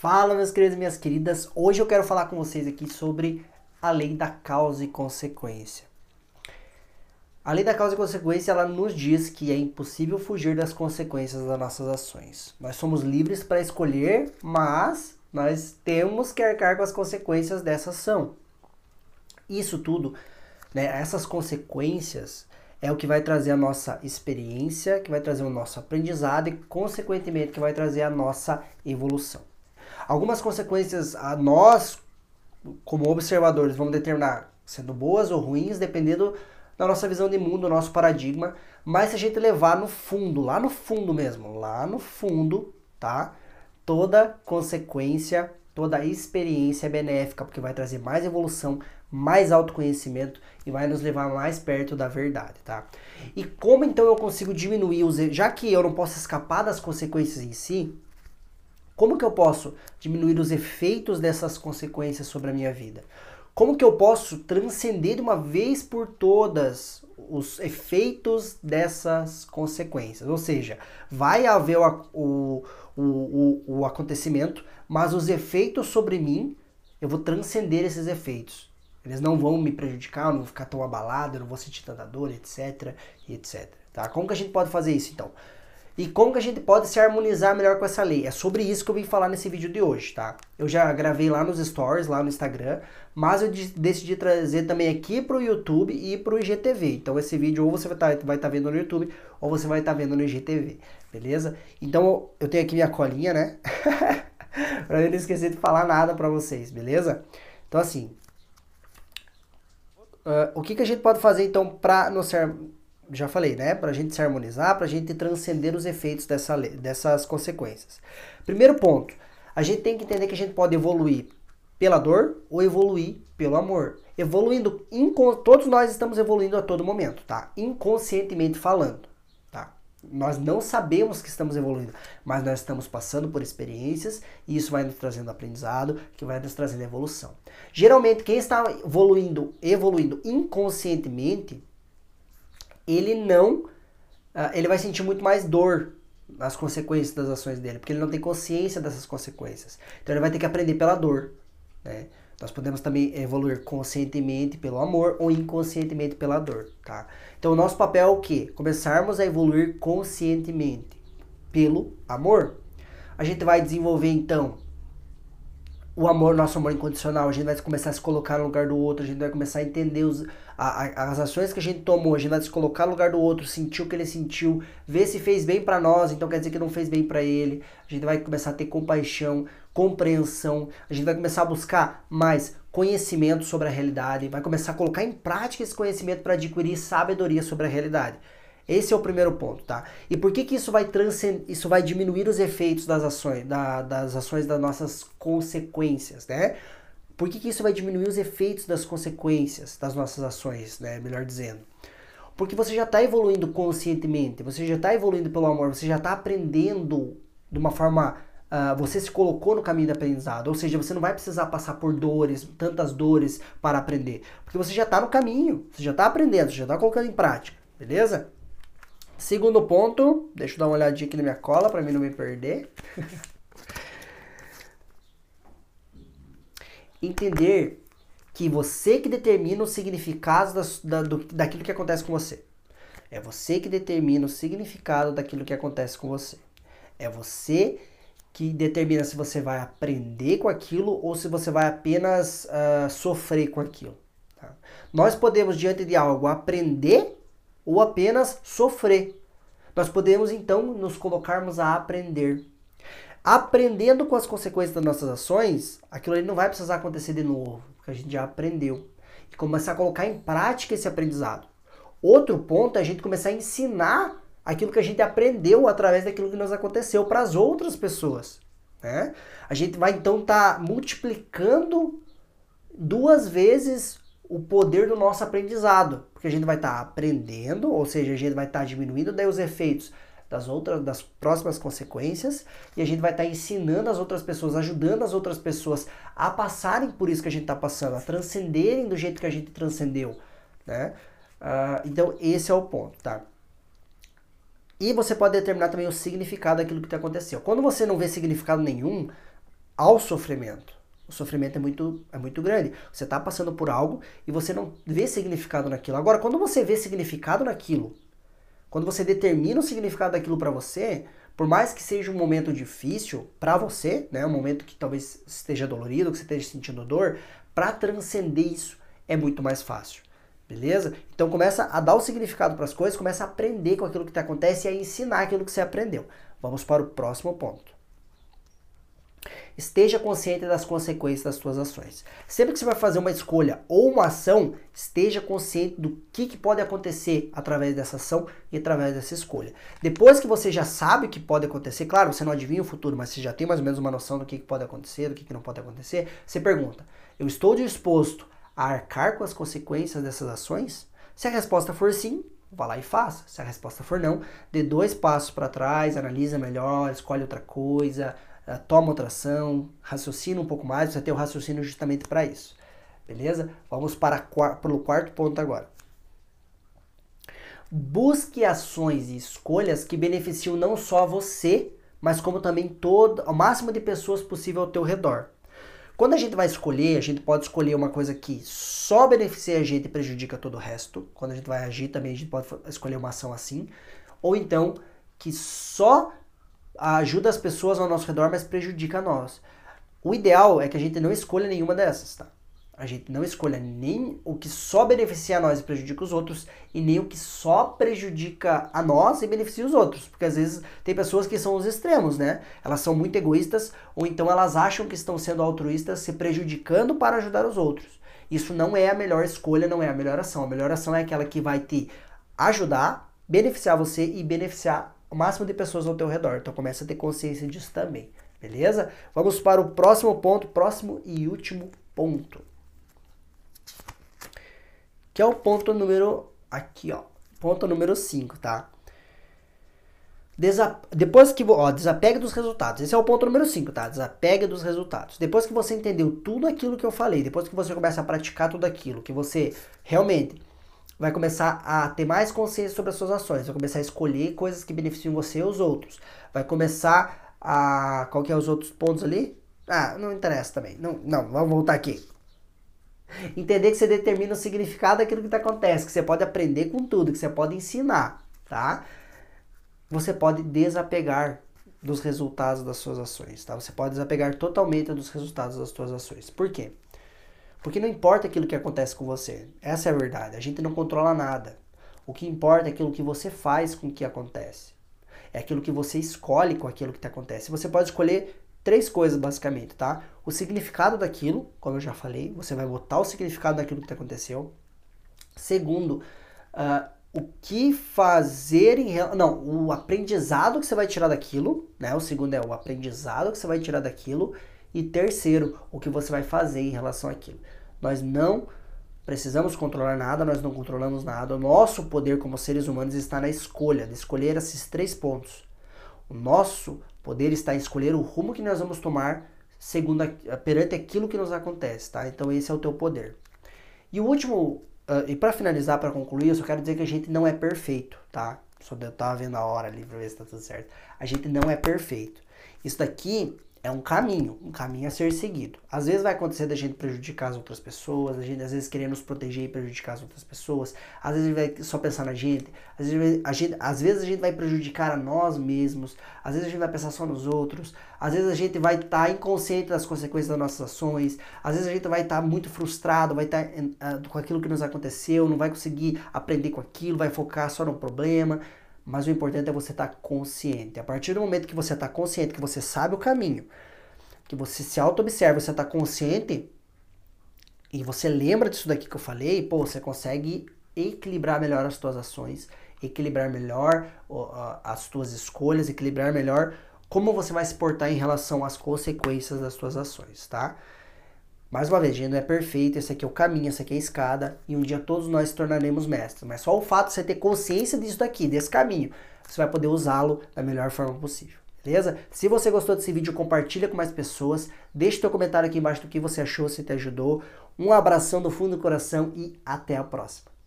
Fala, meus queridos e minhas queridas. Hoje eu quero falar com vocês aqui sobre a lei da causa e consequência. A lei da causa e consequência, ela nos diz que é impossível fugir das consequências das nossas ações. Nós somos livres para escolher, mas nós temos que arcar com as consequências dessa ação. Isso tudo, né, essas consequências é o que vai trazer a nossa experiência, que vai trazer o nosso aprendizado e, consequentemente, que vai trazer a nossa evolução. Algumas consequências a nós, como observadores, vamos determinar sendo boas ou ruins, dependendo da nossa visão de mundo, do nosso paradigma. Mas se a gente levar no fundo, lá no fundo mesmo, lá no fundo, tá? Toda consequência, toda experiência é benéfica, porque vai trazer mais evolução, mais autoconhecimento e vai nos levar mais perto da verdade, tá? E como então eu consigo diminuir os, já que eu não posso escapar das consequências em si, como que eu posso diminuir os efeitos dessas consequências sobre a minha vida? Como que eu posso transcender de uma vez por todas os efeitos dessas consequências? Ou seja, vai haver o, o, o, o acontecimento, mas os efeitos sobre mim, eu vou transcender esses efeitos. Eles não vão me prejudicar, eu não vou ficar tão abalado, eu não vou sentir tanta dor, etc, etc. Tá? Como que a gente pode fazer isso então? E como que a gente pode se harmonizar melhor com essa lei? É sobre isso que eu vim falar nesse vídeo de hoje, tá? Eu já gravei lá nos stories, lá no Instagram, mas eu decidi trazer também aqui pro YouTube e pro IGTV. Então esse vídeo ou você vai estar tá, tá vendo no YouTube ou você vai estar tá vendo no IGTV, beleza? Então eu tenho aqui minha colinha, né? pra eu não esquecer de falar nada pra vocês, beleza? Então assim, uh, o que, que a gente pode fazer então pra nos já falei, né? Para a gente se harmonizar, para a gente transcender os efeitos dessa, dessas consequências. Primeiro ponto, a gente tem que entender que a gente pode evoluir pela dor ou evoluir pelo amor. Evoluindo, todos nós estamos evoluindo a todo momento, tá? Inconscientemente falando, tá? Nós não sabemos que estamos evoluindo, mas nós estamos passando por experiências e isso vai nos trazendo aprendizado, que vai nos trazendo evolução. Geralmente, quem está evoluindo, evoluindo inconscientemente, ele não. Uh, ele vai sentir muito mais dor nas consequências das ações dele, porque ele não tem consciência dessas consequências. Então ele vai ter que aprender pela dor. Né? Nós podemos também evoluir conscientemente pelo amor ou inconscientemente pela dor, tá? Então o nosso papel é o quê? Começarmos a evoluir conscientemente pelo amor. A gente vai desenvolver então o amor, nosso amor incondicional, a gente vai começar a se colocar no lugar do outro, a gente vai começar a entender os, a, a, as ações que a gente tomou, a gente vai se colocar no lugar do outro, sentir o que ele sentiu, ver se fez bem para nós, então quer dizer que não fez bem para ele. A gente vai começar a ter compaixão, compreensão, a gente vai começar a buscar mais conhecimento sobre a realidade, vai começar a colocar em prática esse conhecimento para adquirir sabedoria sobre a realidade. Esse é o primeiro ponto, tá? E por que, que isso vai transcend... isso vai diminuir os efeitos das ações, da, das ações das nossas consequências, né? Por que, que isso vai diminuir os efeitos das consequências das nossas ações, né? Melhor dizendo. Porque você já está evoluindo conscientemente, você já está evoluindo pelo amor, você já está aprendendo de uma forma. Uh, você se colocou no caminho do aprendizado, ou seja, você não vai precisar passar por dores, tantas dores para aprender, porque você já está no caminho, você já está aprendendo, você já está colocando em prática, beleza? Segundo ponto, deixa eu dar uma olhadinha aqui na minha cola para mim não me perder. Entender que você que determina o significado das, da, do, daquilo que acontece com você. É você que determina o significado daquilo que acontece com você. É você que determina se você vai aprender com aquilo ou se você vai apenas uh, sofrer com aquilo. Tá? Nós podemos, diante de algo, aprender ou apenas sofrer. Nós podemos então nos colocarmos a aprender. Aprendendo com as consequências das nossas ações, aquilo ali não vai precisar acontecer de novo, porque a gente já aprendeu. E começar a colocar em prática esse aprendizado. Outro ponto é a gente começar a ensinar aquilo que a gente aprendeu através daquilo que nos aconteceu para as outras pessoas. Né? A gente vai então estar tá multiplicando duas vezes o poder do nosso aprendizado, porque a gente vai estar tá aprendendo, ou seja, a gente vai estar tá diminuindo daí os efeitos das outras, das próximas consequências, e a gente vai estar tá ensinando as outras pessoas, ajudando as outras pessoas a passarem por isso que a gente está passando, a transcenderem do jeito que a gente transcendeu, né? Uh, então esse é o ponto, tá? E você pode determinar também o significado daquilo que te aconteceu. Quando você não vê significado nenhum, ao sofrimento. O sofrimento é muito, é muito grande. Você está passando por algo e você não vê significado naquilo. Agora, quando você vê significado naquilo, quando você determina o significado daquilo para você, por mais que seja um momento difícil para você, né, um momento que talvez esteja dolorido, que você esteja sentindo dor, para transcender isso é muito mais fácil. Beleza? Então começa a dar o significado para as coisas, começa a aprender com aquilo que te acontece e a ensinar aquilo que você aprendeu. Vamos para o próximo ponto. Esteja consciente das consequências das suas ações. Sempre que você vai fazer uma escolha ou uma ação, esteja consciente do que, que pode acontecer através dessa ação e através dessa escolha. Depois que você já sabe o que pode acontecer, claro, você não adivinha o futuro, mas você já tem mais ou menos uma noção do que, que pode acontecer, do que, que não pode acontecer, você pergunta: eu estou disposto a arcar com as consequências dessas ações? Se a resposta for sim, vá lá e faça. Se a resposta for não, dê dois passos para trás, analisa melhor, escolhe outra coisa, toma outra ação, raciocina um pouco mais, você tem o raciocínio justamente para isso. Beleza? Vamos para o quarto ponto agora. Busque ações e escolhas que beneficiam não só você, mas como também todo, o máximo de pessoas possível ao teu redor. Quando a gente vai escolher, a gente pode escolher uma coisa que só beneficia a gente e prejudica todo o resto. Quando a gente vai agir também, a gente pode escolher uma ação assim. Ou então, que só ajuda as pessoas ao nosso redor, mas prejudica a nós. O ideal é que a gente não escolha nenhuma dessas, tá? A gente não escolha nem o que só beneficia a nós e prejudica os outros, e nem o que só prejudica a nós e beneficia os outros. Porque às vezes tem pessoas que são os extremos, né? Elas são muito egoístas, ou então elas acham que estão sendo altruístas, se prejudicando para ajudar os outros. Isso não é a melhor escolha, não é a melhor ação. A melhor ação é aquela que vai te ajudar, beneficiar você e beneficiar o máximo de pessoas ao teu redor. Então começa a ter consciência disso também, beleza? Vamos para o próximo ponto, próximo e último ponto. Que é o ponto número aqui, ó. Ponto número 5, tá? Desa depois que ó, desapegue dos resultados. Esse é o ponto número 5, tá? Desapegue dos resultados. Depois que você entendeu tudo aquilo que eu falei, depois que você começa a praticar tudo aquilo, que você realmente vai começar a ter mais consciência sobre as suas ações, vai começar a escolher coisas que beneficiam você e os outros. Vai começar a. Qual que é os outros pontos ali? Ah, não interessa também. Não, não, vamos voltar aqui. Entender que você determina o significado daquilo que acontece, que você pode aprender com tudo, que você pode ensinar, tá? Você pode desapegar dos resultados das suas ações, tá? Você pode desapegar totalmente dos resultados das suas ações. Por quê? Porque não importa aquilo que acontece com você. Essa é a verdade. A gente não controla nada. O que importa é aquilo que você faz com o que acontece. É aquilo que você escolhe com aquilo que te acontece. Você pode escolher três coisas basicamente, tá? O significado daquilo, como eu já falei, você vai botar o significado daquilo que te aconteceu. Segundo, uh, o que fazer em não, o aprendizado que você vai tirar daquilo, né? O segundo é o aprendizado que você vai tirar daquilo e terceiro, o que você vai fazer em relação àquilo. Nós não precisamos controlar nada, nós não controlamos nada. O nosso poder como seres humanos está na escolha, de escolher esses três pontos. O nosso poder está em escolher o rumo que nós vamos tomar segundo a, perante aquilo que nos acontece, tá? Então esse é o teu poder. E o último, uh, e para finalizar, para concluir, eu só quero dizer que a gente não é perfeito, tá? Só eu tava vendo a hora ali para ver se tá tudo certo. A gente não é perfeito. Isso daqui é um caminho, um caminho a ser seguido. Às vezes vai acontecer da gente prejudicar as outras pessoas, a gente às vezes querer nos proteger e prejudicar as outras pessoas, às vezes vai só pensar na gente, às vezes a gente, às vezes a gente vai prejudicar a nós mesmos, às vezes a gente vai pensar só nos outros, às vezes a gente vai estar tá inconsciente das consequências das nossas ações, às vezes a gente vai estar tá muito frustrado, vai estar tá, uh, com aquilo que nos aconteceu, não vai conseguir aprender com aquilo, vai focar só no problema. Mas o importante é você estar tá consciente. A partir do momento que você está consciente, que você sabe o caminho, que você se auto-observa, você está consciente e você lembra disso daqui que eu falei, pô, você consegue equilibrar melhor as suas ações, equilibrar melhor as suas escolhas, equilibrar melhor como você vai se portar em relação às consequências das suas ações, tá? Mais uma vez, gente não é perfeito, esse aqui é o caminho, essa aqui é a escada, e um dia todos nós tornaremos mestres. Mas só o fato de você ter consciência disso daqui, desse caminho, você vai poder usá-lo da melhor forma possível. Beleza? Se você gostou desse vídeo, compartilha com mais pessoas. Deixe seu comentário aqui embaixo do que você achou, se te ajudou. Um abração do fundo do coração e até a próxima.